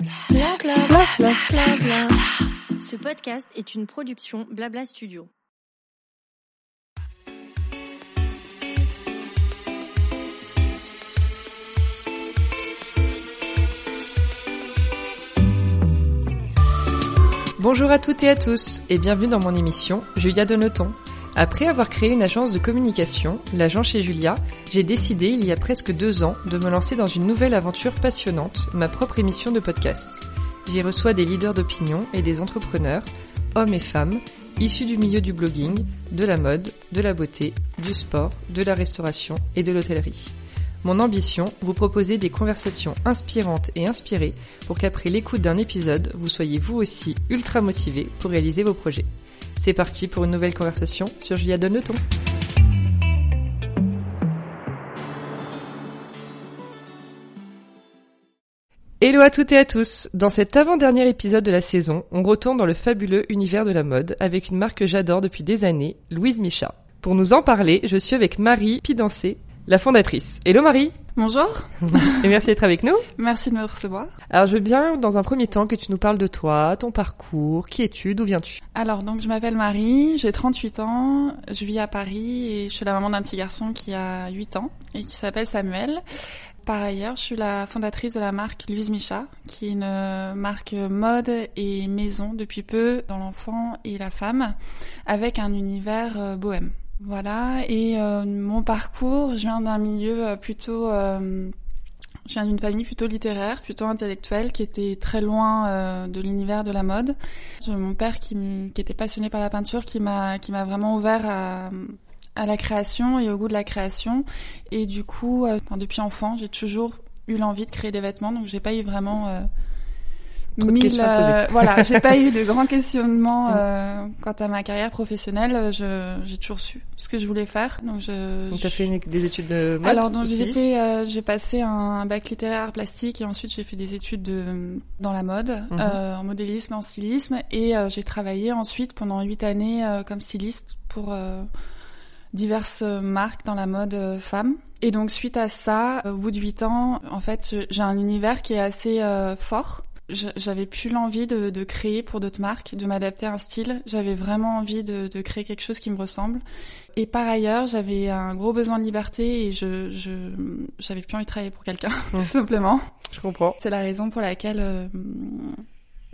Bla bla bla. Ce podcast est une production Blabla Studio. Bonjour à toutes et à tous et bienvenue dans mon émission Julia Donoton. Après avoir créé une agence de communication, l'agent chez Julia, j'ai décidé il y a presque deux ans de me lancer dans une nouvelle aventure passionnante, ma propre émission de podcast. J'y reçois des leaders d'opinion et des entrepreneurs, hommes et femmes, issus du milieu du blogging, de la mode, de la beauté, du sport, de la restauration et de l'hôtellerie. Mon ambition, vous proposer des conversations inspirantes et inspirées pour qu'après l'écoute d'un épisode, vous soyez vous aussi ultra motivé pour réaliser vos projets. C'est parti pour une nouvelle conversation sur Julia Donne le ton. Hello à toutes et à tous Dans cet avant-dernier épisode de la saison, on retourne dans le fabuleux univers de la mode avec une marque que j'adore depuis des années, Louise Micha. Pour nous en parler, je suis avec Marie Pidancé, la fondatrice. Hello Marie Bonjour Et merci d'être avec nous. Merci de me recevoir. Alors je veux bien, dans un premier temps, que tu nous parles de toi, ton parcours, qui es-tu, d'où viens-tu? Alors donc je m'appelle Marie, j'ai 38 ans, je vis à Paris et je suis la maman d'un petit garçon qui a 8 ans et qui s'appelle Samuel. Par ailleurs, je suis la fondatrice de la marque Louise Micha, qui est une marque mode et maison depuis peu dans l'enfant et la femme, avec un univers euh, bohème. Voilà, et euh, mon parcours, je viens d'un milieu euh, plutôt... Euh, je viens d'une famille plutôt littéraire, plutôt intellectuelle, qui était très loin de l'univers de la mode. Mon père qui, était passionné par la peinture, qui m'a vraiment ouvert à, la création et au goût de la création. Et du coup, depuis enfant, j'ai toujours eu l'envie de créer des vêtements, donc j'ai pas eu vraiment euh, mille, euh, voilà, j'ai pas eu de grands questionnements euh, quant à ma carrière professionnelle. Je, j'ai toujours su ce que je voulais faire. Donc, je. Donc, t'as fait une, des études de mode. Alors, donc j'ai euh, j'ai passé un bac littéraire plastique et ensuite j'ai fait des études de dans la mode, mm -hmm. en modélisme, en stylisme et j'ai travaillé ensuite pendant huit années comme styliste pour diverses marques dans la mode femme. Et donc suite à ça, au bout de huit ans, en fait, j'ai un univers qui est assez fort j'avais plus l'envie de, de, créer pour d'autres marques, de m'adapter à un style. J'avais vraiment envie de, de, créer quelque chose qui me ressemble. Et par ailleurs, j'avais un gros besoin de liberté et je, je j'avais plus envie de travailler pour quelqu'un, tout simplement. Je comprends. C'est la raison pour laquelle euh,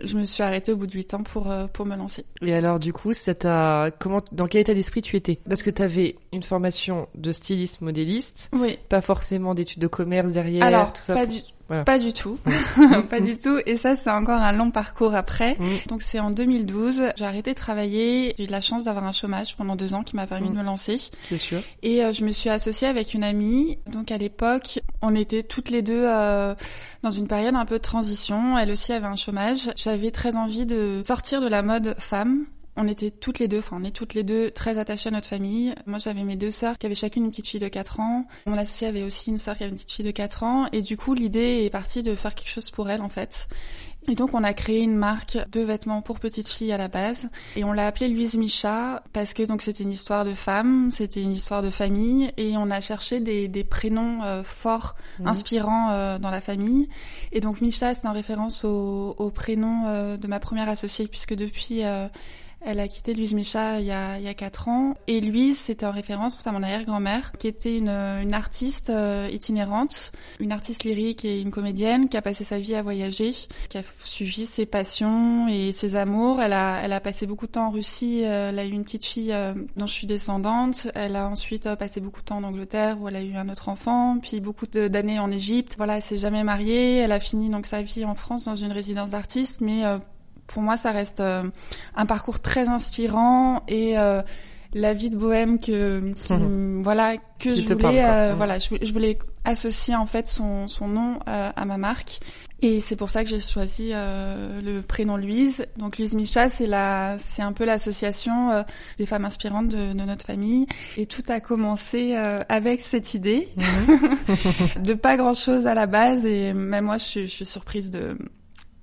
je me suis arrêtée au bout de huit ans pour euh, pour me lancer. Et alors du coup, ça t'a comment dans quel état d'esprit tu étais? Parce que tu avais une formation de styliste modéliste, oui, pas forcément d'études de commerce derrière, alors, tout ça. Pas du voilà. Pas du tout, pas du tout. Et ça, c'est encore un long parcours après. Mmh. Donc c'est en 2012, j'ai arrêté de travailler. J'ai eu de la chance d'avoir un chômage pendant deux ans qui m'a permis mmh. de me lancer. C'est sûr. Et euh, je me suis associée avec une amie. Donc à l'époque, on était toutes les deux euh, dans une période un peu de transition. Elle aussi avait un chômage. J'avais très envie de sortir de la mode femme on était toutes les deux, enfin on est toutes les deux très attachées à notre famille. Moi j'avais mes deux sœurs qui avaient chacune une petite fille de 4 ans. Mon associé avait aussi une sœur qui avait une petite fille de 4 ans. Et du coup l'idée est partie de faire quelque chose pour elle en fait. Et donc on a créé une marque de vêtements pour petites filles à la base et on l'a appelée Louise Micha parce que donc c'était une histoire de femme, c'était une histoire de famille et on a cherché des, des prénoms euh, forts, mmh. inspirants euh, dans la famille. Et donc Micha c'est en référence au, au prénom euh, de ma première associée puisque depuis elle a quitté Louise Micha il y a, il y a 4 ans. Et Louise, c'était en référence à mon arrière-grand-mère, qui était une, une artiste euh, itinérante, une artiste lyrique et une comédienne qui a passé sa vie à voyager, qui a suivi ses passions et ses amours. Elle a, elle a passé beaucoup de temps en Russie. Euh, elle a eu une petite fille euh, dont je suis descendante. Elle a ensuite passé beaucoup de temps en Angleterre où elle a eu un autre enfant, puis beaucoup d'années en Égypte. Voilà, elle s'est jamais mariée. Elle a fini donc sa vie en France dans une résidence d'artiste, mais pour moi, ça reste euh, un parcours très inspirant et euh, la vie de bohème que qui, mmh. voilà que qui je voulais euh, mmh. voilà je, je, voulais associer en fait son son nom euh, à ma marque et c'est pour ça que j'ai choisi euh, le prénom Louise donc Louise Micha c'est la c'est un peu l'association euh, des femmes inspirantes de, de, notre famille et tout a commencé avec cette idée mmh. de pas grand chose à la base et même moi je, je suis surprise de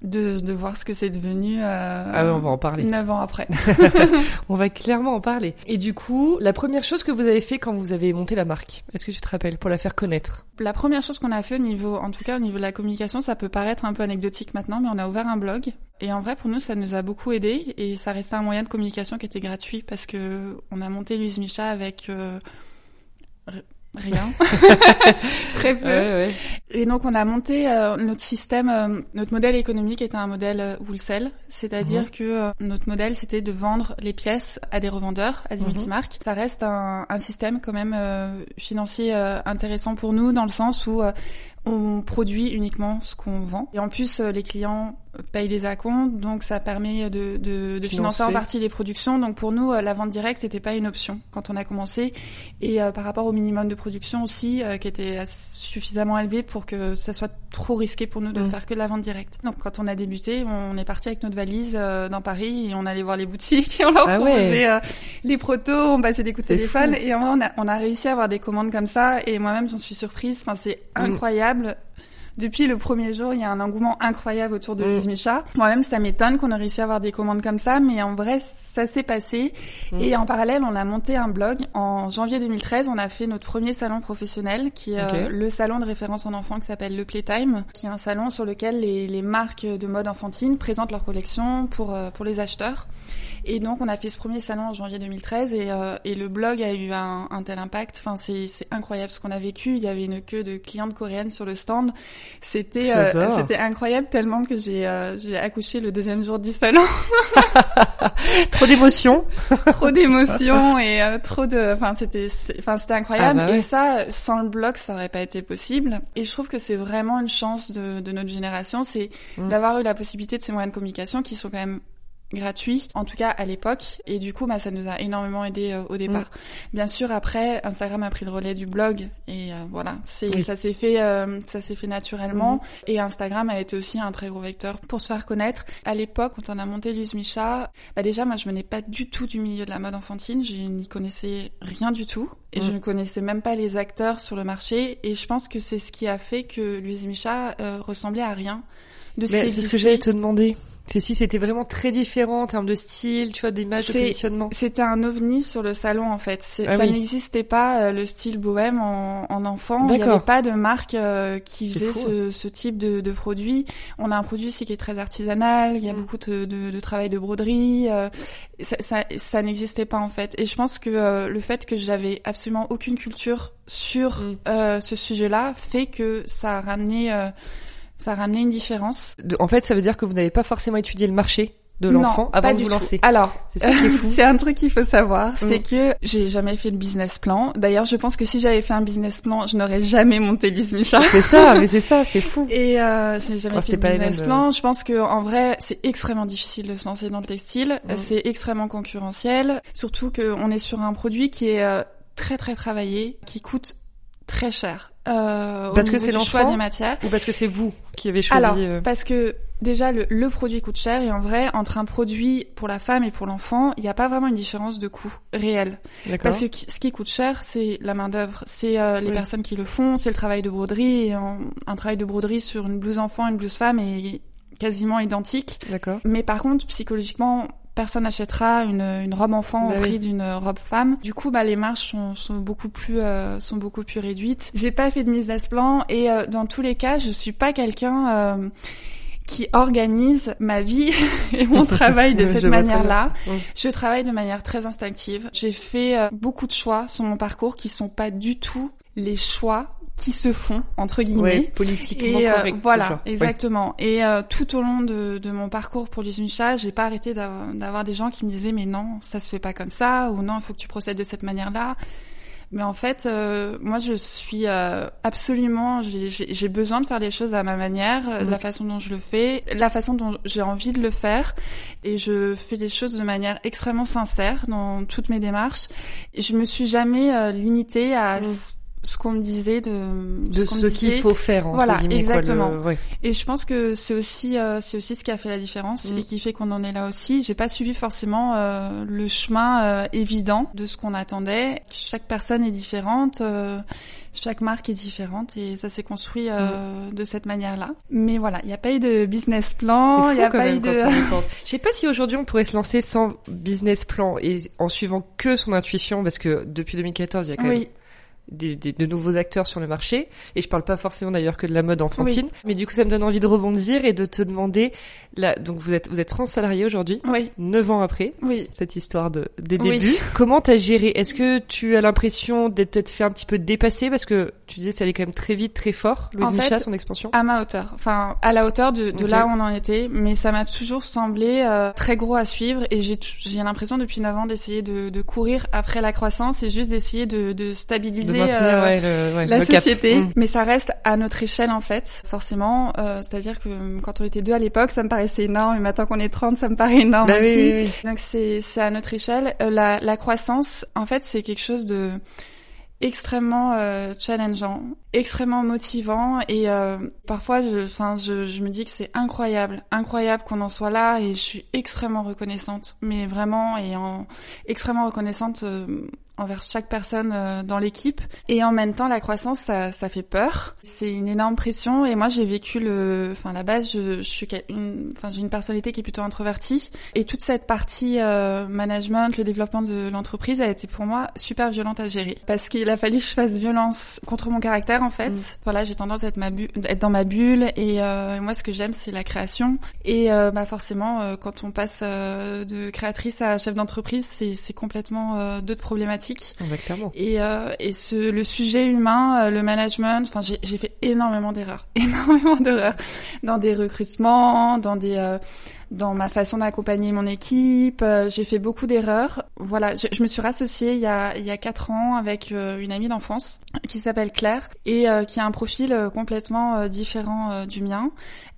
de, de voir ce que c'est devenu. Euh, ah on va en parler. Neuf ans après. on va clairement en parler. Et du coup, la première chose que vous avez fait quand vous avez monté la marque, est-ce que tu te rappelles pour la faire connaître? La première chose qu'on a fait au niveau, en tout cas au niveau de la communication, ça peut paraître un peu anecdotique maintenant, mais on a ouvert un blog. Et en vrai, pour nous, ça nous a beaucoup aidé et ça restait un moyen de communication qui était gratuit parce que on a monté Louise Micha avec euh, Rien. Très peu. Ouais, ouais. Et donc on a monté euh, notre système, euh, notre modèle économique était un modèle euh, wholesale, c'est-à-dire mhm. que notre modèle c'était de vendre les pièces à des revendeurs, à des mhm. multimarques. Ça reste un, un système quand même financier intéressant pour nous dans le sens où on produit uniquement ce qu'on vend. Et en plus, les clients paye des acomptes, donc ça permet de, de, de financer en partie les productions. Donc pour nous, euh, la vente directe n'était pas une option quand on a commencé. Et euh, par rapport au minimum de production aussi, euh, qui était suffisamment élevé pour que ça soit trop risqué pour nous de mm. faire que de la vente directe. Donc quand on a débuté, on est parti avec notre valise dans Paris et on allait voir les boutiques et on leur ah proposait les protos, on passait des coups de téléphone et on a, on a réussi à avoir des commandes comme ça. Et moi-même, j'en suis surprise. Enfin, c'est mm. Incroyable depuis le premier jour, il y a un engouement incroyable autour de mmh. Micha. Moi-même, ça m'étonne qu'on ait réussi à avoir des commandes comme ça, mais en vrai, ça s'est passé. Mm. Et en parallèle, on a monté un blog. En janvier 2013, on a fait notre premier salon professionnel, qui est euh, le salon de référence en enfants qui s'appelle le Playtime, qui est un salon sur lequel les, les marques de mode enfantine présentent leur collection pour, euh, pour les acheteurs. Et donc, on a fait ce premier salon en janvier 2013 et, euh, et le blog a eu un, un tel impact. Enfin, c'est incroyable ce qu'on a vécu. Il y avait une queue de clientes coréennes sur le stand. C'était euh, c'était incroyable tellement que j'ai euh, j'ai accouché le deuxième jour du salon. trop d'émotions. trop d'émotions et euh, trop de. Enfin, c'était enfin c'était incroyable. Ah bah et ça, sans le blog, ça aurait pas été possible. Et je trouve que c'est vraiment une chance de, de notre génération, c'est mm. d'avoir eu la possibilité de ces moyens de communication qui sont quand même gratuit, en tout cas à l'époque. Et du coup, bah, ça nous a énormément aidé euh, au départ. Mm. Bien sûr, après, Instagram a pris le relais du blog et euh, voilà, c'est ça s'est fait, euh, ça s'est fait naturellement. Mm-hmm. Et Instagram a été aussi un très gros vecteur pour se faire connaître. À l'époque, quand on a monté Luz Micha, bah déjà, moi, je venais pas du tout du milieu de la mode enfantine. Je n'y connaissais rien du tout. Et je mm. ne connaissais même pas les acteurs sur le marché. Et je pense que c'est ce qui a fait que Louise Micha ressemblait à rien de ce C'est ce que j'allais te demander. C'est si c'était vraiment très différent en termes de style, tu vois, d'image, de positionnement. C'était un ovni sur le salon en fait. Ah ça n'existait pas euh, le style bohème en, en enfant. Il n'y avait pas de marque euh, qui faisait ce, ce, type de, de, produit. On a un produit ici qui est très artisanal. Il y a mm. beaucoup de, de, de, travail de broderie. Euh, ça, ça, ça n'existait pas en fait. Et je pense que le fait que j'avais absolument aucune culture sur mm. ce sujet-là fait que ça a ramené ça a ramené une différence. en fait, ça veut dire que vous n'avez pas forcément étudié le marché de l'enfant avant de vous lancer. Alors, c'est un truc qu'il faut savoir, c'est mm. que j'ai jamais fait de business plan. D'ailleurs, je pense que si j'avais fait un business plan, je n'aurais jamais monté Micha. C'est ça, mais c'est ça, c'est fou. Et euh, j'ai jamais fait de business plan. Je pense que en vrai, c'est extrêmement difficile de se lancer dans le textile. Mm. C'est extrêmement concurrentiel, surtout qu'on est sur un produit qui est euh, très très travaillé, qui coûte très cher. Euh, parce que c'est l'enfant des matières ou parce que c'est vous qui avez choisi Alors, euh, parce que déjà le, le, produit coûte cher et en vrai entre un produit pour la femme et pour l'enfant, il n'y a pas vraiment une différence de coût réel. Parce que ce qui coûte cher, c'est la main d'œuvre, c'est euh, les personnes qui le font, c'est le travail de broderie. Et un travail de broderie sur une blouse enfant, une blouse femme est quasiment identique. D'accord. Mais par contre, psychologiquement, personne n'achètera une, une robe enfant au bah prix d'une robe femme. Du coup, bah les marges sont, sont beaucoup plus euh, sont beaucoup plus réduites. J'ai pas fait de mise à ce plan et euh, dans tous les cas, je suis pas quelqu'un euh, qui organise ma vie et mon travail de cette manière-là. Je travaille de manière très instinctive. J'ai fait beaucoup de choix sur mon parcours qui sont pas du tout les choix qui se font entre guillemets. Politiquement et, euh, voilà exactement. Et euh, tout au long de, de mon parcours pour les Unisha j'ai pas arrêté d'avoir des gens qui me disaient mais non ça se fait pas comme ça ou non il faut que tu procèdes de cette manière là mais en fait euh, moi je suis absolument j'ai besoin de faire les choses à ma manière de la façon dont je le fais la façon dont j'ai envie de le faire. Et je fais les choses de manière extrêmement sincère dans toutes mes démarches. Et je me suis jamais limitée à mm ce qu'on me disait de, de ce, qu'il faut faire. Entre voilà, exactement. Quoi, le... ouais. Et je pense que c'est aussi euh, c'est aussi ce qui a fait la différence Mm. et qui fait qu'on en est là aussi. J'ai pas suivi forcément euh, le chemin euh, évident de ce qu'on attendait. Chaque personne est différente. euh, chaque marque est différente et ça s'est construit euh, de cette manière-là. Mais voilà, il n'y a pas eu de business plan, il n'y a quand pas même eu de... y. Je sais pas si aujourd'hui on pourrait se lancer sans business plan et en suivant que son intuition parce que depuis 2014 il y a quand même Oui, des, des- de nouveaux acteurs sur le marché. Et je parle pas forcément d'ailleurs que de la mode enfantine. Mais du coup ça me donne envie de rebondir et de te demander là donc vous êtes vous êtes 30 salariés aujourd'hui. Oui, 9 ans après oui. cette histoire de des Oui. débuts. Comment t'as géré? Est-ce que tu as l'impression d'être peut-être fait un petit peu dépasser? Parce que tu disais ça allait quand même très vite très fort. Louise En Micha son expansion. À ma hauteur, enfin à la hauteur de, de là où on en était, mais ça m'a toujours semblé euh, très gros à suivre. Et j'ai j'ai l'impression depuis 9 ans d'essayer de, de courir après la croissance et juste d'essayer de, de stabiliser de maintenir euh, ouais, le, ouais, la le société. Mm. Mais ça reste à notre échelle en fait, forcément. Euh, C'est-à-dire que euh, quand on était deux à l'époque, ça me paraissait énorme, et maintenant qu'on est 30, ça me paraît énorme Bah aussi. oui, oui. Donc c'est c'est à notre échelle. Euh, la, la croissance, en fait, c'est quelque chose de extrêmement euh, challengeant, extrêmement motivant et euh, parfois je enfin je, je me dis que c'est incroyable, incroyable qu'on en soit là et je suis extrêmement reconnaissante, mais vraiment et en extrêmement reconnaissante euh, envers chaque personne euh, dans l'équipe. Et en même temps la croissance ça, ça fait peur, c'est une énorme pression. Et moi j'ai vécu le enfin à la base je, je suis une enfin j'ai une personnalité qui est plutôt introvertie. Et toute cette partie euh, management, le développement de l'entreprise a été pour moi super violente à gérer. Parce qu'il a fallu que je fasse violence contre mon caractère en fait. Mm. Voilà, j'ai tendance à être, ma bu- être dans ma bulle. Et euh, moi ce que j'aime c'est la création. Et euh, bah forcément euh, quand on passe euh, de créatrice à chef d'entreprise c'est c'est complètement euh, d'autres problématiques. On va clairement. Et, euh, et ce, le sujet humain, euh, le management, enfin j'ai j'ai fait énormément d'erreurs, énormément d'erreurs. Dans des recrutements, dans des euh, dans ma façon d'accompagner mon équipe. euh, j'ai fait beaucoup d'erreurs. Voilà, je, je me suis rassociée il y a il y a quatre ans avec euh, une amie d'enfance qui s'appelle Claire et euh, qui a un profil complètement différent du mien.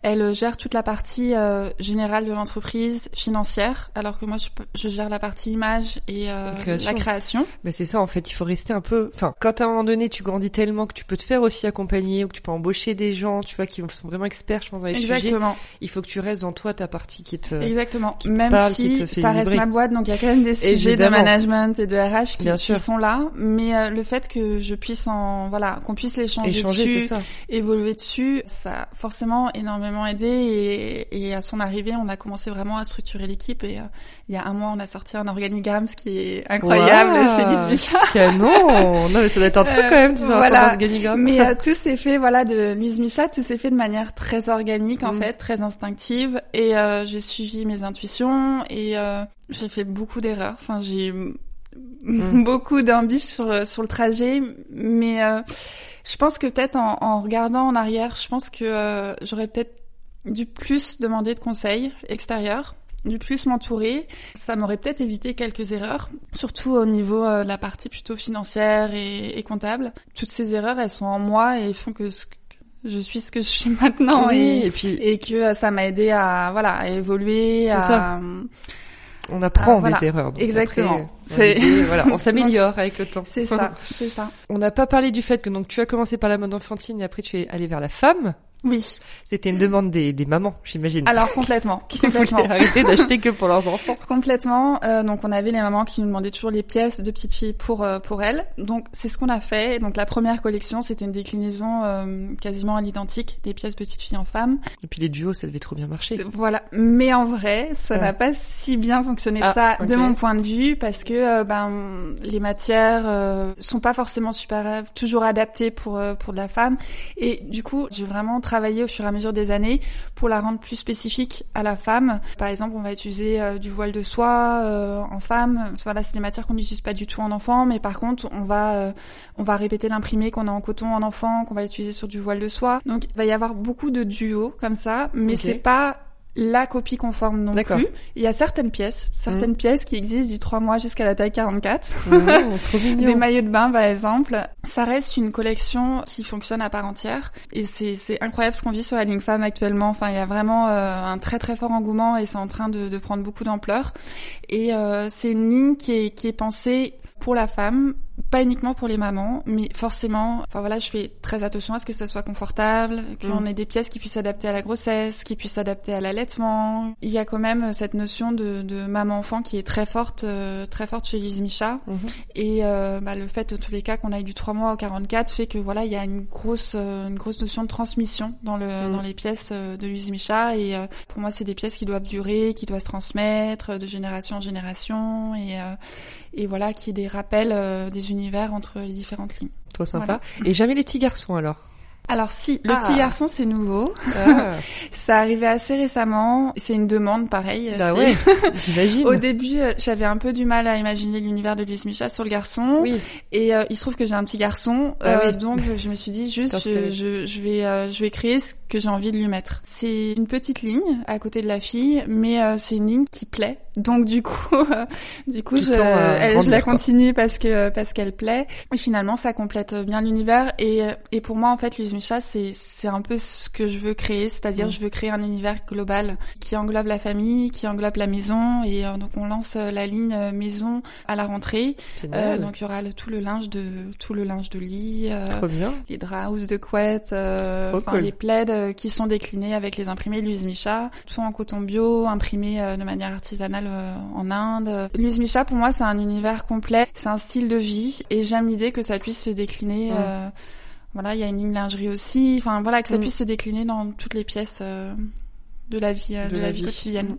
Elle gère toute la partie générale de l'entreprise, financière, alors que moi je, je gère la partie image et euh, Création. la création. Mais c'est ça en fait, il faut rester un peu. Enfin, quand à un moment donné tu grandis tellement que tu peux te faire aussi accompagner ou que tu peux embaucher des gens, tu vois, qui sont vraiment experts, je pense dans les sujets. Exactement. Il faut que tu restes dans toi ta partie qui te. Exactement. qui te Même parle, qui si te fait ça reste ma boîte, donc il y a quand même des sujets Évidemment. de management et de RH qui, sont là. Mais euh, le fait que je puisse en, voilà, qu'on puisse l'échanger Échanger, dessus, ça. évoluer dessus, ça a forcément énormément aidé. Et, et à son arrivée, on a commencé vraiment à structurer l'équipe. Et euh, il y a un mois, on a sorti un organigramme, ce qui est incroyable chez Lise Micha. Canon Non mais ça doit être un truc Euh, quand même, tu sais, un voilà. organigramme. Mais euh, tout s'est fait, voilà, de Louise Micha, tout s'est fait de manière très organique en Mm. fait, très instinctive. Et euh, j'ai suivi mes intuitions et euh, j'ai fait beaucoup d'erreurs. Enfin, j'ai eu Mm. beaucoup d'embûches sur le- sur le trajet, mais euh, je pense que peut-être en, en regardant en arrière, je pense que euh, j'aurais peut-être dû plus demander de conseils extérieurs du plus m'entourer, ça m'aurait peut-être évité quelques erreurs, surtout au niveau euh, de la partie plutôt financière et, et comptable. Toutes ces erreurs, elles sont en moi et font que ce que- je suis ce que je suis maintenant oui, et, et puis et que euh, ça m'a aidé à voilà à évoluer, à ça. on apprend voilà. des erreurs. donc Exactement. après, C'est- l'idée, voilà, on s'améliore avec le temps. c'est ça, c'est ça. On n'a pas parlé du fait que donc tu as commencé par la mode enfantine et après tu es allé vers la femme. Oui. C'était une demande des, des mamans, j'imagine. Alors complètement, qui complètement. voulaient arrêter d'acheter que pour leurs enfants. Complètement. Euh, donc on avait les mamans qui nous demandaient toujours les pièces de petites filles pour euh, pour elles. Donc c'est ce qu'on a fait. Donc la première collection c'était une déclinaison euh, quasiment à l'identique des pièces petites filles en femmes. Et puis les duos, ça devait trop bien marcher. Voilà. Mais en vrai, ça Ouais. n'a pas si bien fonctionné Ah, ça de mon point de vue parce que euh, ben les matières euh, sont pas forcément super euh, toujours adaptées pour euh, pour de la femme et du coup j'ai vraiment travaillé au fur et à mesure des années pour la rendre plus spécifique à la femme. Par exemple, on va utiliser euh, du voile de soie euh, en femme. Voilà, c'est des matières qu'on n'utilise pas du tout en enfant, mais par contre, on va euh, on va répéter l'imprimé qu'on a en coton en enfant, qu'on va utiliser sur du voile de soie. Donc, il va y avoir beaucoup de duos comme ça, mais Ok. c'est pas la copie conforme non plus. Il y a certaines pièces, certaines pièces qui existent du 3 mois jusqu'à la taille 44. Oh, trop Des maillots de bain, par exemple. Ça reste une collection qui fonctionne à part entière. Et c'est, c'est incroyable ce qu'on vit sur la ligne femme actuellement. Enfin, il y a vraiment euh, un très très fort engouement et c'est en train de, de prendre beaucoup d'ampleur. Et euh, c'est une ligne qui est, qui est pensée pour la femme, pas uniquement pour les mamans, mais forcément, enfin voilà, je fais très attention à ce que ça soit confortable, qu'on mm. ait des pièces qui puissent s'adapter à la grossesse, qui puissent s'adapter à l'allaitement. Il y a quand même cette notion de, de maman-enfant qui est très forte, euh, très forte chez Lise Micha. Mm-hmm. Et euh, bah, le fait, de tous les cas, qu'on aille du 3 mois au 44 fait que voilà, il y a une grosse, euh, une grosse notion de transmission dans le, mm. dans les pièces de Lise Micha. Et pour moi, c'est des pièces qui doivent durer, qui doivent se transmettre de génération en génération. Et, et voilà, qui est des rappels des univers entre les différentes lignes. Trop sympa. Et jamais les petits garçons alors alors si, le petit ah. garçon c'est nouveau. Ah. ça arrivait assez récemment. C'est une demande pareil. Bah ouais, j'imagine. Au début, euh, j'avais un peu du mal à imaginer l'univers de Luis Micha sur le garçon. Oui. Et euh, il se trouve que j'ai un petit garçon, ah euh, donc je me suis dit juste, je, je, je, vais, je vais créer ce que j'ai envie de lui mettre. C'est une petite ligne à côté de la fille, mais c'est une ligne qui plaît. Donc du coup, du coup, je, je la continue parce que parce qu'elle plaît. Et finalement, ça complète bien l'univers. Et et pour moi, en fait, Luis Micha, c'est c'est un peu ce que je veux créer, c'est-à-dire mm. je veux créer un univers global qui englobe la famille, qui englobe la maison, et euh, donc on lance euh, la ligne euh, maison à la rentrée. donc il y aura tout le linge de tout le linge de lit, les draps de couette, les plaids qui sont déclinés avec les imprimés Louise Micha, tout en coton bio, imprimé de manière artisanale en Inde. Louise Micha pour moi c'est un univers complet, c'est un style de vie, et j'aime l'idée que ça puisse se décliner. Mm. Voilà, il y a une ligne lingerie aussi. Enfin voilà, que ça mm. puisse se décliner dans toutes les pièces euh, de la vie, euh, de, la, vie quotidienne.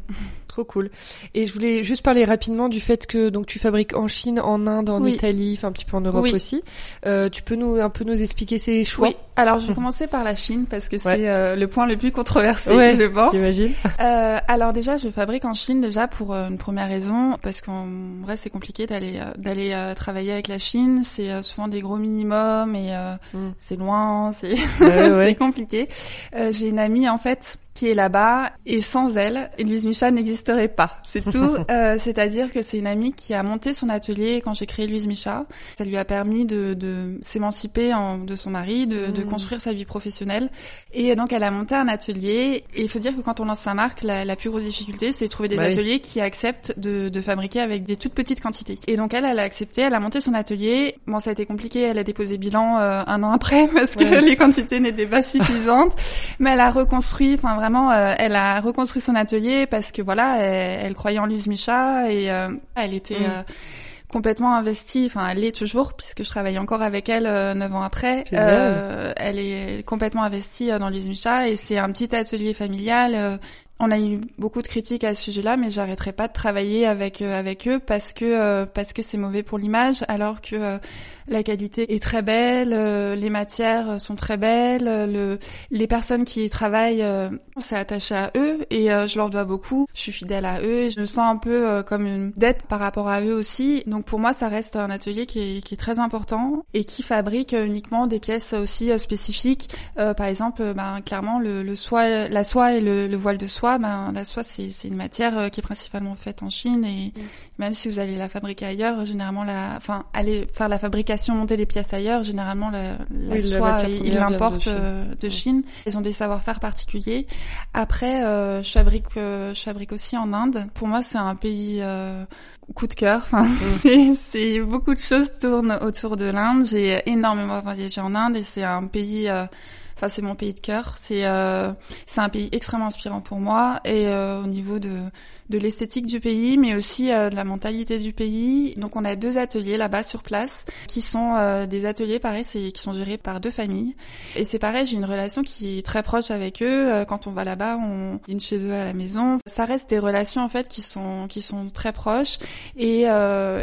Trop cool. Et je voulais juste parler rapidement du fait que donc tu fabriques en Chine, en Inde, en Italie, enfin un petit peu en Europe aussi. Euh, tu peux nous un peu nous expliquer ces choix? Oui. Alors je vais commencer par la Chine parce que c'est euh, le point le plus controversé, je pense. J'imagine. Euh, alors déjà, je fabrique en Chine déjà pour euh, une première raison parce qu'en vrai c'est compliqué d'aller euh, d'aller travailler avec la Chine. C'est souvent des gros minimums et mm. c'est loin, c'est c'est compliqué. J'ai une amie en fait qui est là-bas et sans elle, Louise Micha n'existerait pas. C'est tout. euh, C'est-à-dire que c'est une amie qui a monté son atelier quand j'ai créé Louise Micha. Ça lui a permis de, de s'émanciper de son mari, de, de, mm. construire sa vie professionnelle. Et donc elle a monté un atelier. Et il faut dire que quand on lance sa marque, la, la plus grosse difficulté, c'est de trouver des bah ateliers qui acceptent de, de, fabriquer avec des toutes petites quantités. Et donc elle, elle a accepté, elle a monté son atelier. Bon, ça a été compliqué. Elle a déposé bilan euh, un an après parce que les quantités n'étaient pas suffisantes. Mais elle a reconstruit, enfin vraiment euh, elle a reconstruit son atelier parce que voilà, elle, croyait en Lise Micha et euh, elle était mm. euh, complètement investie. Enfin, elle l'est toujours puisque je travaille encore avec elle neuf ans après. elle est complètement investie dans Lise Micha et c'est un petit atelier familial. On a eu beaucoup de critiques à ce sujet-là, mais j'arrêterai pas de travailler avec avec eux parce que parce que c'est mauvais pour l'image, alors que la qualité est très belle, euh, les matières sont très belles, euh, le, les personnes qui y travaillent, euh, on s'est attaché à eux et je leur dois beaucoup. Je suis fidèle à eux et je me sens un peu comme une dette par rapport à eux aussi. Donc pour moi, ça reste un atelier qui est, très important et qui fabrique uniquement des pièces aussi spécifiques. par exemple, ben, clairement, le soie, la soie et le, le voile de soie, ben, la soie, c'est une matière qui est principalement faite en Chine et mm. même si vous allez la fabriquer ailleurs, généralement, la, enfin, aller faire la fabrication montait les pièces ailleurs, généralement la, la soie, ils l'importent euh, de, Chine. Ils ont des savoir-faire particuliers. Après, euh, je fabrique, euh, je fabrique aussi en Inde. Pour moi, c'est un pays coup de cœur. Enfin, mm. c'est beaucoup de choses tournent autour de l'Inde. J'ai énormément voyagé en Inde et c'est un pays Enfin, c'est mon pays de cœur. C'est euh, c'est un pays extrêmement inspirant pour moi et euh, au niveau de de l'esthétique du pays, mais aussi euh, de la mentalité du pays. Donc, on a deux ateliers là-bas sur place qui sont euh, des ateliers pareil, qui sont gérés par deux familles. Et c'est pareil, j'ai une relation qui est très proche avec eux. Euh, quand on va là-bas, on dîne chez eux à la maison. Ça reste des relations en fait qui sont qui sont très proches et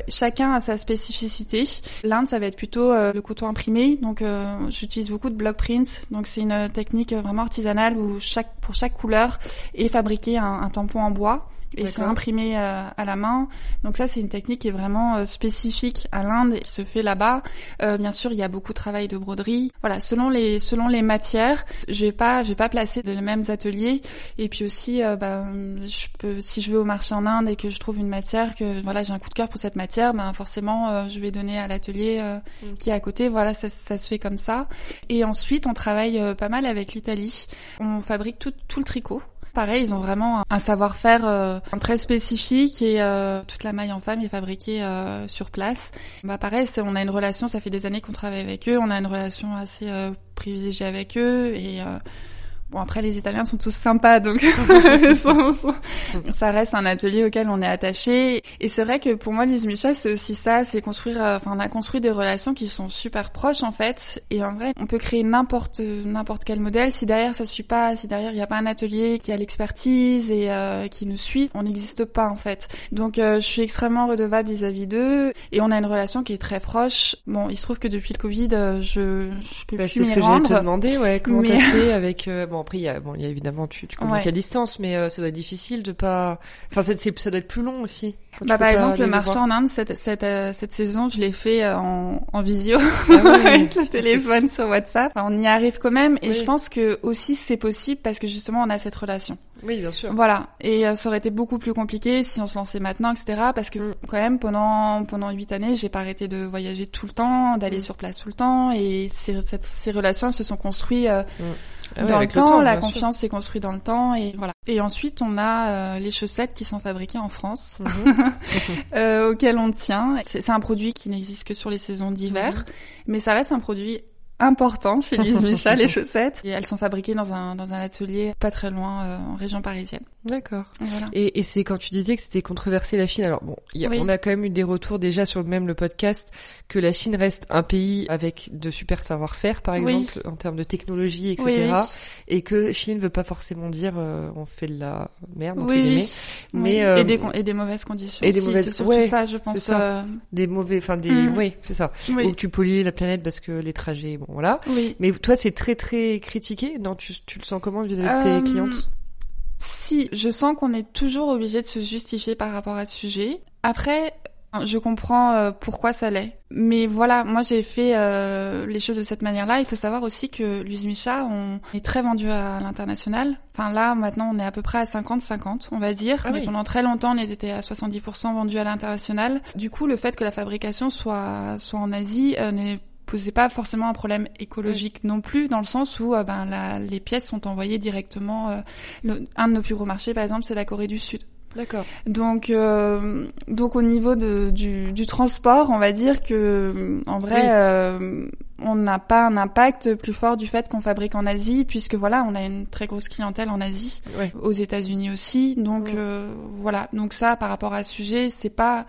chacun a sa spécificité. L'Inde, ça va être plutôt le coton imprimé. Donc, j'utilise beaucoup de block prints. Donc c'est une technique vraiment artisanale où chaque pour chaque couleur est fabriqué un tampon en bois et c'est imprimé euh, à la main. Donc ça, c'est une technique qui est vraiment euh, spécifique à l'Inde et qui se fait là-bas. Euh, bien sûr, il y a beaucoup de travail de broderie. Voilà, selon les selon les matières, je vais pas je vais pas placer les mêmes ateliers. Et puis aussi, ben je peux si je vais au marché en Inde et que je trouve une matière que voilà j'ai un coup de cœur pour cette matière, ben forcément je vais donner à l'atelier mm. qui est à côté. Voilà, ça, ça se fait comme ça. Et ensuite, on travaille pas mal avec l'Italie. On fabrique tout tout le tricot. Pareil, ils ont vraiment un, savoir-faire euh, très spécifique et euh, toute la maille en femme est fabriquée euh, sur place. Bah pareil, on a une relation, ça fait des années qu'on travaille avec eux, on a une relation assez privilégiée avec eux et Bon après les Italiens sont tous sympas donc ça reste un atelier auquel on est attaché. Et c'est vrai que pour moi Lise Micha c'est aussi ça c'est construire euh, enfin on a construit des relations qui sont super proches en fait. Et en vrai on peut créer n'importe n'importe quel modèle. Si derrière ça suit pas si derrière il y a pas un atelier qui a l'expertise et euh, qui nous suit on n'existe pas en fait. Donc euh, je suis extrêmement redevable vis-à-vis d'eux. Et on a une relation qui est très proche. Bon il se trouve que depuis le Covid je je peux bah, plus c'est ce que j'allais te demander ouais. Comment t'as fait avec bon après il y a bon il y a évidemment tu tu communiques à distance mais euh, ça doit être difficile de pas enfin ça doit être plus long aussi. Bah par exemple le marché en Inde cette cette euh, cette saison je l'ai fait euh, en en visio ah avec le téléphone sur WhatsApp. On y arrive quand même et je pense que aussi c'est possible parce que justement on a cette relation. Oui bien sûr. Voilà. Et ça aurait été beaucoup plus compliqué si on se lançait maintenant etc parce que mm. quand même pendant pendant huit années j'ai pas arrêté de voyager tout le temps d'aller mm. sur place tout le temps et ces, ces relations se sont construites mm. Ah dans le temps, la confiance s'est construite dans le temps et voilà. Et ensuite, on a euh, les chaussettes qui sont fabriquées en France, mhm. euh, auxquelles on tient. C'est un produit qui n'existe que sur les saisons d'hiver, mhm. mais ça reste un produit important chez Lise Michel, les chaussettes. Et elles sont fabriquées dans un, dans un atelier pas très loin euh, en région parisienne. D'accord. Voilà. Et, et c'est quand tu disais que c'était controversé la Chine. Alors bon, y a, on a quand même eu des retours déjà sur même le podcast que la Chine reste un pays avec de super savoir-faire, par exemple, en termes de technologie, etc. et que Chine veut pas forcément dire euh, on fait de la merde entre guillemets. Mais euh, et, des, et des mauvaises conditions. Et des mauvaises. C'est surtout ça, je pense. Ça. Des mauvais, enfin des, mm. oui, c'est ça. Ou tu pollues la planète parce que les trajets, bon voilà. Mais toi, c'est très très critiqué. Non, tu, tu le sens comment vis-à-vis de tes euh, clientes? Si, je sens qu'on est toujours obligé de se justifier par rapport à ce sujet. Après, je comprends euh, pourquoi ça l'est. Mais voilà, moi j'ai fait euh, les choses de cette manière-là. Il faut savoir aussi que Louise Micha, on est très vendu à l'international. Enfin là, maintenant, on est à peu près à 50-50, on va dire. Ah mais pendant très longtemps, on était à 70% vendu à l'international. Du coup, le fait que la fabrication soit soit en Asie euh, n'est posait pas forcément un problème écologique non plus, dans le sens où euh, ben, la, les pièces sont envoyées directement. Euh, un de nos plus gros marchés, par exemple, c'est la Corée du Sud. D'accord. Donc, euh, donc au niveau de, du, du, transport, on va dire que en vrai, euh, on n'a pas un impact plus fort du fait qu'on fabrique en Asie, puisque voilà, on a une très grosse clientèle en Asie, aux États-Unis aussi. Donc voilà. Donc ça, par rapport à ce sujet, c'est pas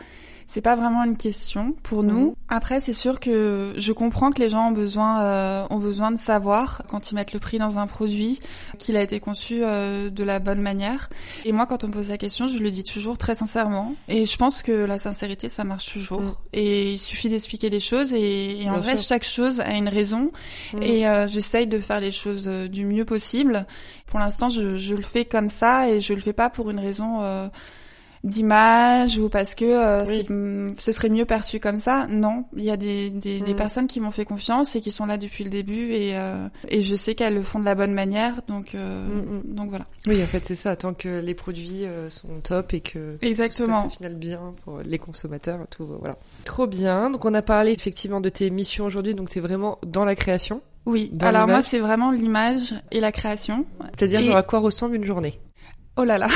c'est pas vraiment une question pour nous. Mhm. Après, c'est sûr que je comprends que les gens ont besoin euh, ont besoin de savoir quand ils mettent le prix dans un produit qu'il a été conçu euh, de la bonne manière. Et moi, quand on me pose la question, je le dis toujours très sincèrement. Et je pense que la sincérité, ça marche toujours. Mhm. Et il suffit d'expliquer les choses. Et, en vrai, chaque chose a une raison. Mhm. Et euh, j'essaye de faire les choses du mieux possible. Pour l'instant, je, je, le fais comme ça et je le fais pas pour une raison d'image ou parce que euh, ce serait mieux perçu comme ça. Non, il y a des, des, des mm. personnes qui m'ont fait confiance et qui sont là depuis le début et, euh, et je sais qu'elles le font de la bonne manière. Donc, euh, mm, mm. donc voilà. Oui, en fait, c'est ça. Tant que les produits sont top et que exactement au final bien pour les consommateurs, tout voilà. Trop bien. Donc on a parlé effectivement de tes missions aujourd'hui. Donc c'est vraiment dans la création. Oui. Alors moi, c'est vraiment l'image et la création. C'est-à-dire genre à quoi ressemble une journée? Oh là là.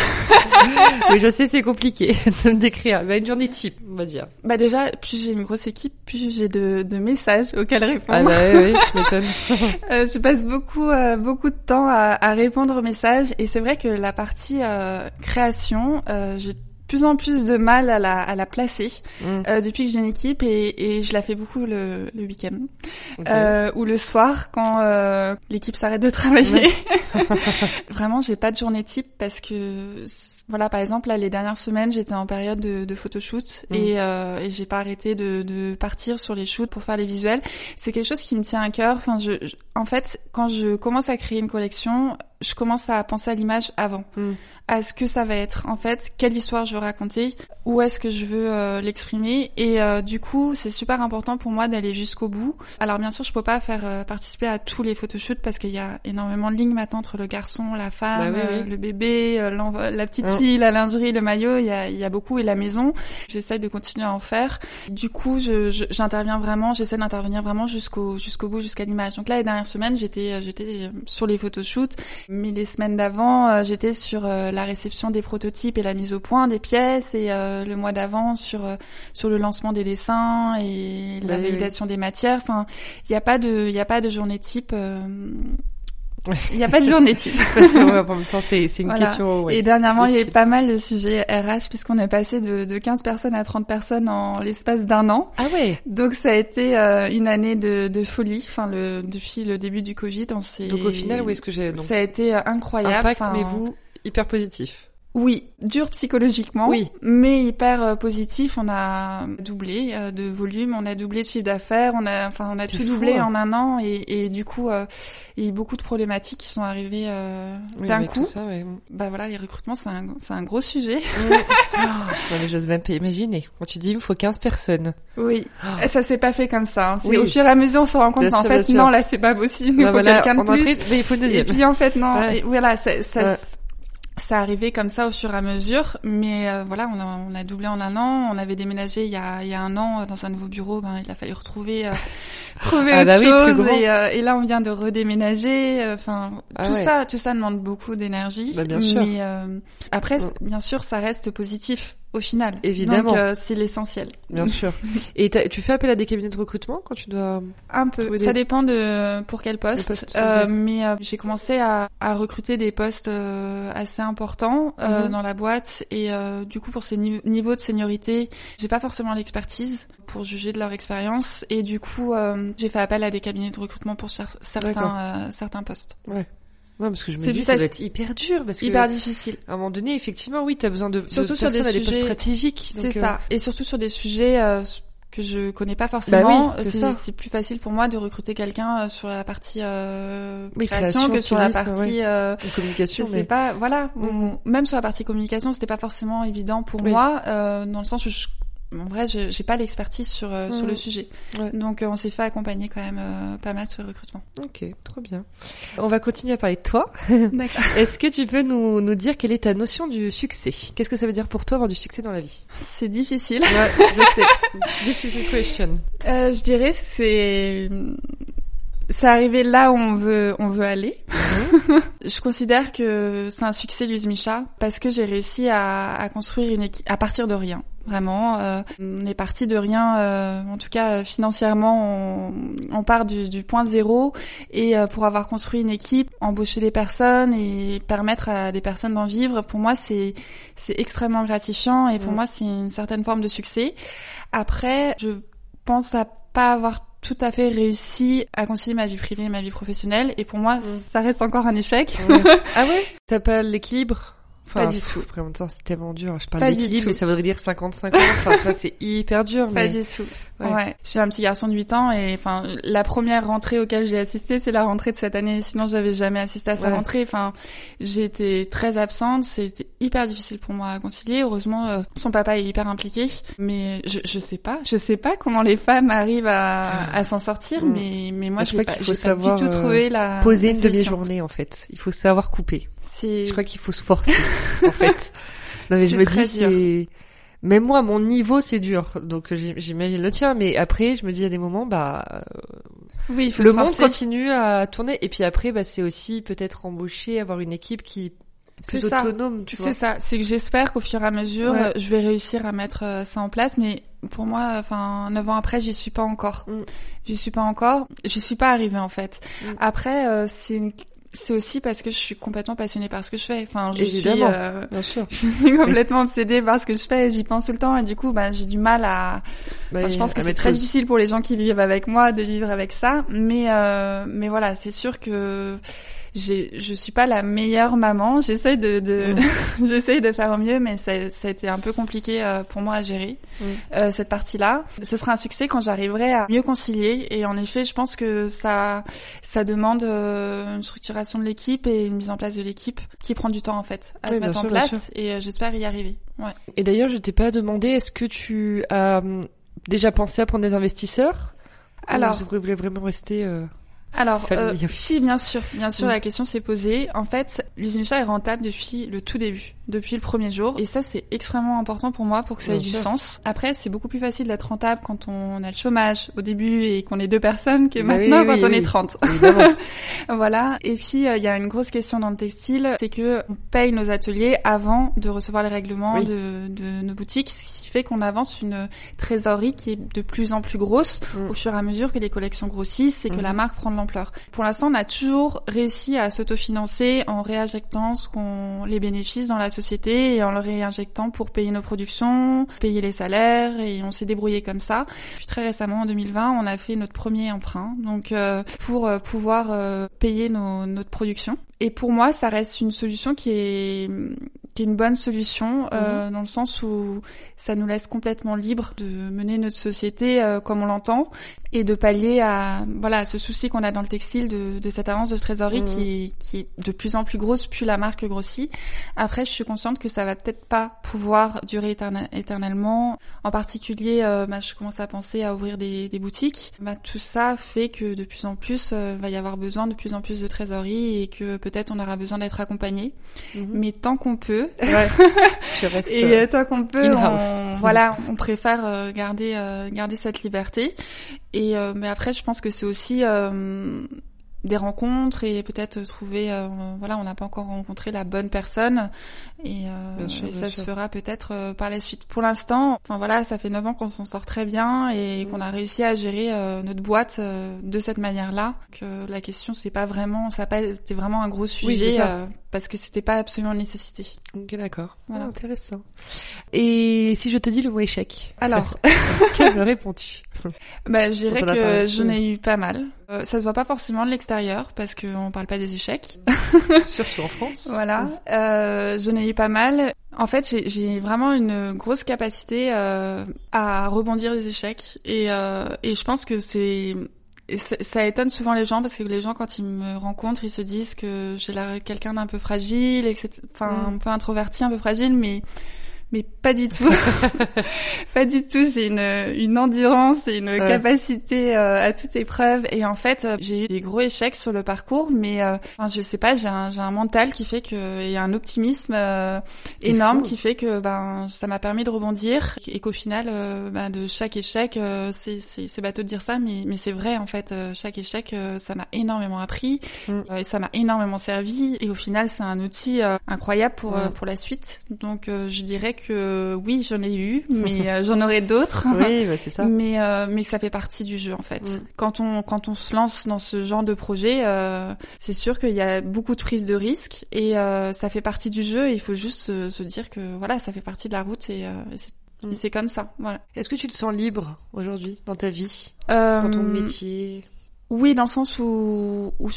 oui, je sais, c'est compliqué de me décrire. Bah, une journée type, on va dire. Bah déjà, plus j'ai une grosse équipe, plus j'ai de, de messages auxquels répondre. Ah bah oui, oui je m'étonne. euh, je passe beaucoup euh, beaucoup de temps à, à, répondre aux messages et c'est vrai que la partie euh, création, euh, j'ai plus en plus de mal à la, à la placer mm. euh, depuis que j'ai une équipe et, et, je la fais beaucoup le, le week-end euh, ou le soir quand euh, l'équipe s'arrête de travailler. Vraiment, j'ai pas de journée type parce que voilà, par exemple, là, les dernières semaines, j'étais en période de, de photoshoot mm. et, euh, et j'ai pas arrêté de, de, partir sur les shoots pour faire les visuels. C'est quelque chose qui me tient à cœur. Enfin, je, en fait, quand je commence à créer une collection, je commence à penser à l'image avant, mm. à ce que ça va être. En fait, quelle histoire je veux raconter, où est-ce que je veux euh, l'exprimer et euh, du coup c'est super important pour moi d'aller jusqu'au bout. Alors bien sûr je peux pas faire euh, participer à tous les photoshoots parce qu'il y a énormément de lignes maintenant entre le garçon, la femme, Bah oui, oui. le bébé, la petite fille, la lingerie, le maillot, il y a, y a beaucoup et la maison. J'essaie de continuer à en faire. Du coup je- je- j'interviens vraiment, j'essaie d'intervenir vraiment jusqu'au jusqu'au bout, jusqu'à l'image. Donc là les dernières semaines j'étais j'étais sur les photoshoots, mais les semaines d'avant euh, j'étais sur euh, la réception des prototypes et la mise au point des pièces et euh, le mois d'avant sur sur le lancement des dessins et la Oui, oui. validation des matières. Enfin, il n'y a pas de il y a pas de journée type. Il n'y a pas de journée type. Parce que, ouais, en même temps, c'est une Voilà. question. ouais. Et dernièrement, il y a eu pas mal de sujets RH puisqu'on est passé de, de 15 personnes à 30 personnes en l'espace d'un an. Ah ouais. Donc ça a été euh, une année de, de folie. Enfin, le, depuis le début du Covid, on s'est. Donc au final, où est-ce que j'ai Ça a été euh, incroyable. impact, Enfin, mais vous hyper positif. Oui, dur psychologiquement, Oui. mais hyper euh, positif. On a doublé euh, de volume, on a doublé de chiffre d'affaires, on a, enfin, on a tout fou, doublé hein. en un an, et, et du coup, euh, il y a eu beaucoup de problématiques qui sont arrivées euh, Oui, d'un coup. ça, ouais. Bah voilà, les recrutements, c'est un, c'est un gros sujet. non, mais j'ose même pas imaginer. Quand tu dis il faut 15 personnes. Oui. Et ça s'est pas fait comme ça. hein. Oui. au fur et à mesure, on se rend compte Bien sûr, bien fait, non, là, c'est pas possible. Il Bah faut voilà, quelqu'un de en plus. pris, mais il faut une Et deuxième. puis en fait non, Ouais. Et voilà, ça, ça, Ouais. Ça arrivait comme ça au fur et à mesure, mais euh, voilà, on a, on a doublé en un an. On avait déménagé il y a, il y a un an dans un nouveau bureau, ben il a fallu retrouver, euh, trouver Ah autre bah oui, chose. et, euh, et là, on vient de redéménager. Enfin, Ah tout ouais. ça, tout ça demande beaucoup d'énergie. Bah, sûr. Mais après, Mm. bien sûr, ça reste positif au final. Évidemment. Donc euh, c'est l'essentiel. Bien sûr. Et tu fais appel à des cabinets de recrutement quand tu dois. Un peu. Ça dépend de pour quel poste. poste, Euh, mais euh, j'ai commencé à, à recruter des postes euh, assez importants euh, Mhm. dans la boîte et euh, du coup pour ces ni- niveaux de seniorité, j'ai pas forcément l'expertise pour juger de leur expérience et du coup euh, j'ai fait appel à des cabinets de recrutement pour certains euh, certains postes. Ouais. Ouais, parce que je me C'est dis ça doit être hyper dur parce que Hyper difficile. à un moment donné, effectivement, oui, t'as besoin de Surtout de sur des à sujets- stratégiques. C'est euh, ça. Et surtout sur des sujets euh, que je connais pas forcément, Bah oui, c'est plus facile pour moi de recruter quelqu'un euh, sur la partie euh, Oui, création, création, que sur la partie euh, en communication, je sais mais pas, voilà. Mhm. on- Même sur la partie communication, c'était pas forcément évident pour Oui. moi, euh, dans le sens où je, en vrai, je- j'ai pas l'expertise sur euh, sur le sujet. Ouais. Donc, euh, on s'est fait accompagner quand même euh, pas mal sur le recrutement. Ok, trop bien. On va continuer à parler de toi. D'accord. Est-ce que tu peux nous, nous dire quelle est ta notion du succès? Qu'est-ce que ça veut dire pour toi avoir du succès dans la vie? C'est difficile. Ouais, je sais. Difficile question. Euh, je dirais que c'est c'est arrivé là où on veut on veut aller. je considère que c'est un succès Louise Micha parce que j'ai réussi à, à construire une équipe à partir de rien. Vraiment, euh, on est parti de rien. euh, en tout cas, financièrement, on, on part du, du point zéro et euh, pour avoir construit une équipe, embaucher des personnes et permettre à des personnes d'en vivre, pour moi, c'est c'est extrêmement gratifiant et pour Mm. moi, c'est une certaine forme de succès. Après, je pense à pas avoir tout à fait réussi à concilier ma vie privée et ma vie professionnelle et pour moi Mm. ça reste encore un échec. ah ouais? T'as pas l'équilibre? Pas du tout. En même temps, c'est tellement dur. Je parle d'équilibre, tout. mais ça voudrait dire 50-50. Enfin, tu vois, c'est hyper dur. Pas du tout. Ouais. Ouais. J'ai un petit garçon de 8 ans et enfin la première rentrée auquel j'ai assisté, c'est la rentrée de cette année. Sinon, j'avais jamais assisté à sa Ouais. rentrée. Enfin, j'ai été très absente. C'était hyper difficile pour moi à concilier. Heureusement, euh, son papa est hyper impliqué. Mais je, je sais pas. Je sais pas comment les femmes arrivent à, à s'en sortir. Mm. Mais, mais moi, Je crois qu'il faut pas du savoir, tout euh, la Poser une demi-journée, en fait. Il faut savoir couper. Je crois qu'il faut se forcer, en fait. Non, mais je me dis, c'est... Même moi, mon niveau, c'est dur. Donc, j'im- j'imagine le tien. Mais après, je me dis, à des moments, bah, oui, il faut le se monde forcer. continue à tourner. Et puis après, bah, c'est aussi peut-être embaucher, avoir une équipe qui C'est ça. autonome, tu. C'est ça, c'est que j'espère qu'au fur et à mesure, Ouais. euh, je vais réussir à mettre euh, ça en place, mais pour moi, enfin, neuf ans après, j'y suis pas encore. Mm. J'y suis pas encore, j'y suis pas arrivée en fait. Mm. Après, euh, c'est une- c'est aussi parce que je suis complètement passionnée par ce que je fais. Enfin, je suis, euh, Bien sûr. je suis complètement obsédée par ce que je fais, j'y pense tout le temps et du coup, bah, j'ai du mal à. Bah, Enfin, je pense que c'est très difficile pour les gens qui vivent avec moi de vivre avec ça, mais euh, mais voilà, c'est sûr que je suis pas la meilleure maman. J'essaye de, de j'essaye de faire au mieux, mais ça, ça, a été un peu compliqué euh, pour moi à gérer euh, cette partie-là. Ce sera un succès quand j'arriverai à mieux concilier. Et en effet, je pense que ça, ça demande euh, une structuration de l'équipe et une mise en place de l'équipe qui prend du temps en fait à se mettre en place. Et euh, j'espère y arriver. Ouais. Et d'ailleurs, je t'ai pas demandé, est-ce que tu as hum, déjà pensé à prendre des investisseurs? Alors, vous voulez vraiment rester alors, euh, si, bien sûr, bien sûr, la question s'est posée. En fait, l'usine chat est rentable depuis le tout début, depuis le premier jour, et ça c'est extrêmement important pour moi pour que ça ait du sens. Après, c'est beaucoup plus facile d'être rentable quand on a le chômage au début et qu'on est deux personnes que bah maintenant quand on est 30. voilà. Et puis euh, il y a une grosse question dans le textile, c'est que on paye nos ateliers avant de recevoir les règlements de, de nos boutiques, ce qui fait qu'on avance une trésorerie qui est de plus en plus grosse mm. au fur et à mesure que les collections grossissent et que la mm-hmm. marque prend de l'ampleur. Pour l'instant, on a toujours réussi à s'autofinancer en réinjectant ce qu'on les bénéfices dans la société et en le réinjectant pour payer nos productions, payer les salaires et on s'est débrouillé comme ça. Puis très récemment, en 2020, on a fait notre premier emprunt, donc euh, pour euh, pouvoir euh, payer nos, notre production. Et pour moi, ça reste une solution qui est une bonne solution euh, mhm. dans le sens où ça nous laisse complètement libre de mener notre société euh, comme on l'entend et de pallier à voilà ce souci qu'on a dans le textile de, de cette avance de trésorerie qui, mhm. qui est de plus en plus grosse plus la marque grossit. Après, je suis consciente que ça va peut-être pas pouvoir durer éternellement. En particulier, euh, bah, je commence à penser à ouvrir des, des boutiques. Bah, tout ça fait que de plus en plus euh, va y avoir besoin de plus en plus de trésorerie et que peut-être on aura besoin d'être accompagné. Mhm. Mais tant qu'on peut, ouais, je reste et euh, tant qu'on peut, on, voilà, on préfère garder garder cette liberté. Et mais après, je pense que c'est aussi des rencontres et peut-être trouver euh, voilà on n'a pas encore rencontré la bonne personne. Et, euh, ça se fera peut-être euh, par la suite. Pour l'instant enfin voilà ça fait neuf ans qu'on s'en sort très bien et mm. qu'on a réussi à gérer notre boîte de cette manière là que la question c'est pas vraiment ça a pas été vraiment un gros sujet parce que c'était pas absolument une nécessité. Ok d'accord. Voilà. intéressant. Et si je te dis le mot échec? Alors. Que réponds-tu bah je dirais que j'en ai eu pas mal. Euh, ça se voit pas forcément de l'extérieur parce qu'on parle pas des échecs. Surtout en France. voilà. Euh, je n'ai eu pas mal. En fait, j'ai vraiment une grosse capacité euh, à rebondir des échecs. Et, euh, et je pense que c'est ça étonne souvent les gens parce que les gens quand ils me rencontrent ils se disent que j'ai l'air quelqu'un d'un peu fragile et enfin mm. un peu introverti un peu fragile mais mais pas du tout. pas du tout. J'ai une, une endurance et une capacité euh, à toute épreuve. Et en fait, euh, j'ai eu des gros échecs sur le parcours, mais euh, enfin, je sais pas, j'ai un, j'ai un mental qui fait que et un optimisme euh, énorme qui fait que ben ça m'a permis de rebondir et qu'au final, ben, de chaque échec, c'est, c'est, c'est bateau de dire ça, mais, mais c'est vrai en fait. chaque échec, ça m'a énormément appris mm. et ça m'a énormément servi. Et au final, c'est un outil incroyable pour pour la suite. Donc, je dirais que oui, j'en ai eu, mais euh, j'en aurai d'autres. oui, bah, c'est ça. Mais euh, mais ça fait partie du jeu en fait. Mm. Quand on quand on se lance dans ce genre de projet, euh, c'est sûr qu'il y a beaucoup de prise de risques et ça fait partie du jeu. Et il faut juste se, dire que voilà, ça fait partie de la route et, mm. c'est comme ça. Voilà. Est-ce que tu te sens libre aujourd'hui dans ta vie, dans ton métier? Oui, dans le sens où, où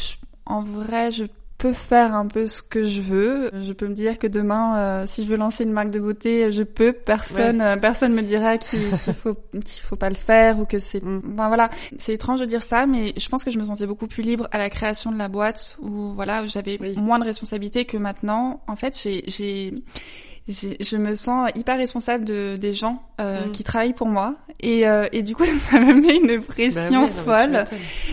en vrai, je peux faire un peu ce que je veux. Je peux me dire que demain, euh, si je veux lancer une marque de beauté, je peux. Personne, euh, personne me dira qu'il faut qu'il faut pas le faire ou que c'est. Mm. Voilà, c'est étrange de dire ça, mais je pense que je me sentais beaucoup plus libre à la création de la boîte où voilà, j'avais moins de responsabilités que maintenant. En fait, j'ai j'ai je me sens hyper responsable de des gens euh, mm. qui travaillent pour moi. Et, euh, et du coup ça me met une pression bah folle.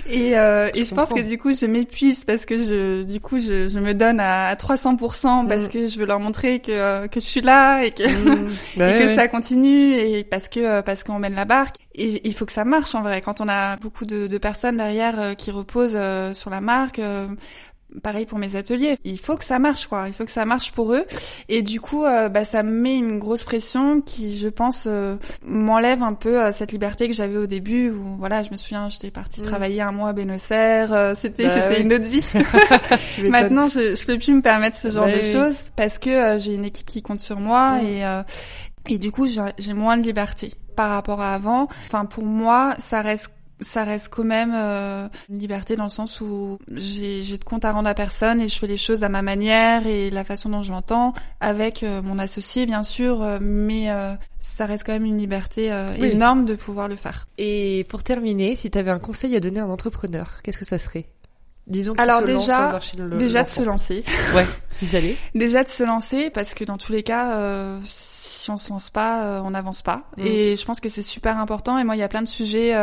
et, euh, je et je pense que du coup je m'épuise parce que je du coup je, je me donne à 300% parce mm. que je veux leur montrer que que je suis là et que mm. bah et que ça continue et parce que parce qu'on mène la barque. Et il faut que ça marche en vrai. Quand on a beaucoup de, de personnes derrière euh, qui reposent sur la marque pareil pour mes ateliers. Il faut que ça marche, quoi. Il faut que ça marche pour eux. Et du coup, euh, bah, ça me met une grosse pression qui, je pense, euh, m'enlève un peu euh, cette liberté que j'avais au début. Où voilà, je me souviens, j'étais partie mm. travailler un mois à Benosser. c'était, bah c'était une autre vie. Maintenant, je, je peux plus me permettre ce genre bah de choses parce que j'ai une équipe qui compte sur moi mm. et et du coup, j'ai moins de liberté par rapport à avant. Enfin, pour moi, ça reste ça reste quand même euh, une liberté dans le sens où j'ai de compte à rendre à personne et je fais les choses à ma manière et la façon dont je l'entends avec euh, mon associé bien sûr, euh, mais ça reste quand même une liberté énorme de pouvoir le faire. Et pour terminer, si tu avais un conseil à donner à un entrepreneur, qu'est-ce que ça serait? Disons Alors déjà, déjà de se lancer. Ouais, d'y aller. déjà de se lancer parce que dans tous les cas, si on se lance pas, on n'avance pas. Mm. Et je pense que c'est super important. Et moi, il y a plein de sujets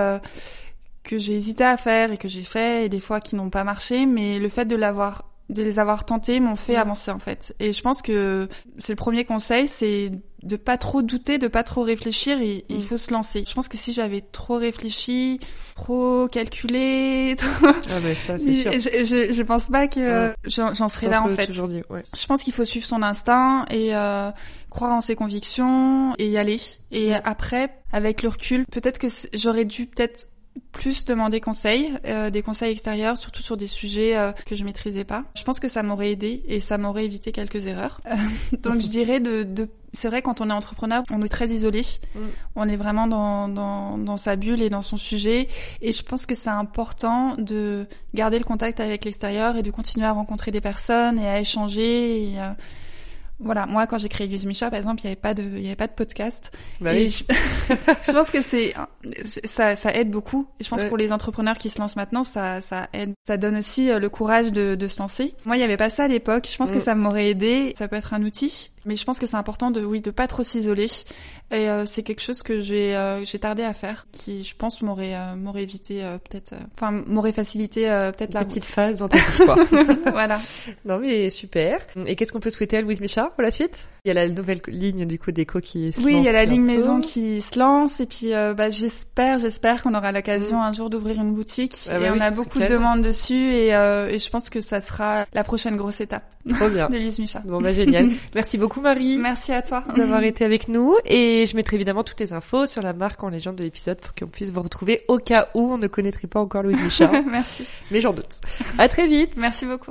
que j'ai hésité à faire et que j'ai fait et des fois qui n'ont pas marché, mais le fait de l'avoir de les avoir tentés m'ont fait avancer en fait. Et je pense que c'est le premier conseil, c'est de pas trop douter, de pas trop réfléchir, il, il mm. faut se lancer. Je pense que si j'avais trop réfléchi, trop calculé, ah bah ça c'est sûr. Je, je, je, pense pas que j'en serais là en fait. ouais. Je pense qu'il faut suivre son instinct et euh, croire en ses convictions et y aller. Et après, avec le recul, peut-être que j'aurais dû peut-être plus demander conseil, euh, des conseils extérieurs, surtout sur des sujets euh, que je maîtrisais pas. Je pense que ça m'aurait aidé et ça m'aurait évité quelques erreurs. donc je dirais de, de c'est vrai quand on est entrepreneur, on est très isolé. Mm. On est vraiment dans, dans, dans, sa bulle et dans son sujet. Et je pense que c'est important de garder le contact avec l'extérieur et de continuer à rencontrer des personnes et à échanger. Et, euh, voilà, moi quand j'ai créé Use par exemple, il n'y avait pas de, il y avait pas de podcast. Bah et je, je, pense que c'est, ça, ça aide beaucoup. Et je pense que pour les entrepreneurs qui se lancent maintenant, ça, ça aide, ça donne aussi euh, le courage de, de se lancer. Moi, il n'y avait pas ça à l'époque. Je pense que mm. ça m'aurait aidé. Ça peut être un outil. Mais je pense que c'est important de, oui, de pas trop s'isoler. Et euh, c'est quelque chose que j'ai, euh, j'ai tardé à faire, qui, je pense, m'aurait, euh, m'aurait évité peut-être, enfin, m'aurait facilité peut-être la petite phase dans ta vie, quoi. voilà. Non mais super. Et qu'est-ce qu'on peut souhaiter à Louise Micha pour la suite? Il y a la nouvelle ligne du coup d'éco qui se oui, lance. Oui, il y a la ligne maison qui se lance et puis bah, j'espère, j'espère qu'on aura l'occasion mm. un jour d'ouvrir une boutique. Ah bah et on a beaucoup de demandes dessus et, et je pense que ça sera la prochaine grosse étape. Trop bien. de Louise Micha. Bon bah génial. Merci beaucoup Marie. Merci à toi d'avoir été avec nous et je mettrai évidemment toutes les infos sur la marque en légende de l'épisode pour qu'on puisse vous retrouver au cas où on ne connaîtrait pas encore Louis Michard. Merci. Mais j'en doute. À très vite. Merci beaucoup.